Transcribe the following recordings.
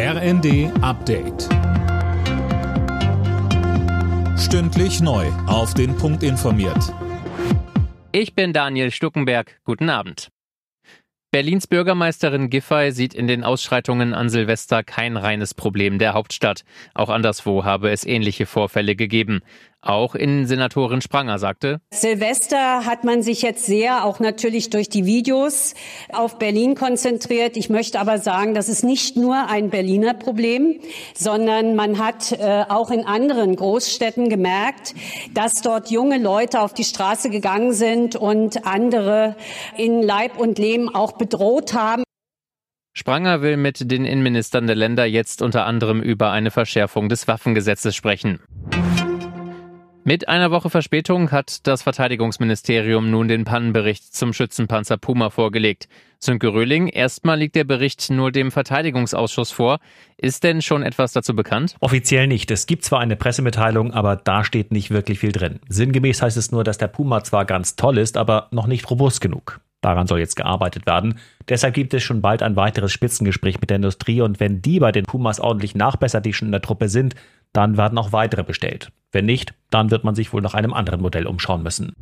RND Update. Stündlich neu. Auf den Punkt informiert. Ich bin Daniel Stuckenberg. Guten Abend. Berlins Bürgermeisterin Giffey sieht in den Ausschreitungen an Silvester kein reines Problem der Hauptstadt. Auch anderswo habe es ähnliche Vorfälle gegeben. Auch Innensenatorin Spranger sagte, Silvester hat man sich jetzt sehr, auch natürlich durch die Videos, auf Berlin konzentriert. Ich möchte aber sagen, das ist nicht nur ein Berliner Problem, sondern man hat äh, auch in anderen Großstädten gemerkt, dass dort junge Leute auf die Straße gegangen sind und andere in Leib und Leben auch bedroht haben. Spranger will mit den Innenministern der Länder jetzt unter anderem über eine Verschärfung des Waffengesetzes sprechen. Mit einer Woche Verspätung hat das Verteidigungsministerium nun den Pannenbericht zum Schützenpanzer Puma vorgelegt. Sönke Röhling, erstmal liegt der Bericht nur dem Verteidigungsausschuss vor. Ist denn schon etwas dazu bekannt? Offiziell nicht. Es gibt zwar eine Pressemitteilung, aber da steht nicht wirklich viel drin. Sinngemäß heißt es nur, dass der Puma zwar ganz toll ist, aber noch nicht robust genug. Daran soll jetzt gearbeitet werden. Deshalb gibt es schon bald ein weiteres Spitzengespräch mit der Industrie und wenn die bei den Pumas ordentlich nachbessert, die schon in der Truppe sind, dann werden auch weitere bestellt. Wenn nicht, dann wird man sich wohl nach einem anderen Modell umschauen müssen.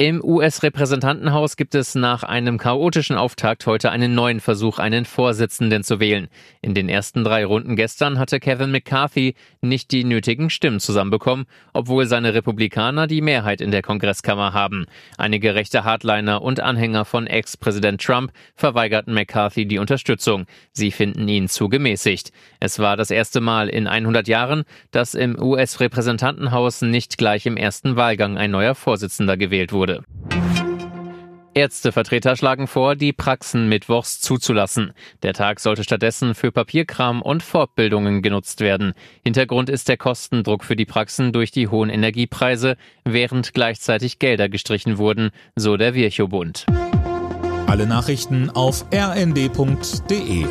Im US-Repräsentantenhaus gibt es nach einem chaotischen Auftakt heute einen neuen Versuch, einen Vorsitzenden zu wählen. In den ersten drei Runden gestern hatte Kevin McCarthy nicht die nötigen Stimmen zusammenbekommen, obwohl seine Republikaner die Mehrheit in der Kongresskammer haben. Einige rechte Hardliner und Anhänger von Ex-Präsident Trump verweigerten McCarthy die Unterstützung. Sie finden ihn zu gemäßigt. Es war das erste Mal in 100 Jahren, dass im US-Repräsentantenhaus nicht gleich im ersten Wahlgang ein neuer Vorsitzender gewählt wurde wurde. Ärztevertreter schlagen vor, die Praxen mittwochs zuzulassen. Der Tag sollte stattdessen für Papierkram und Fortbildungen genutzt werden. Hintergrund ist der Kostendruck für die Praxen durch die hohen Energiepreise, während gleichzeitig Gelder gestrichen wurden, so der Virchow-Bund. Alle Nachrichten auf rnd.de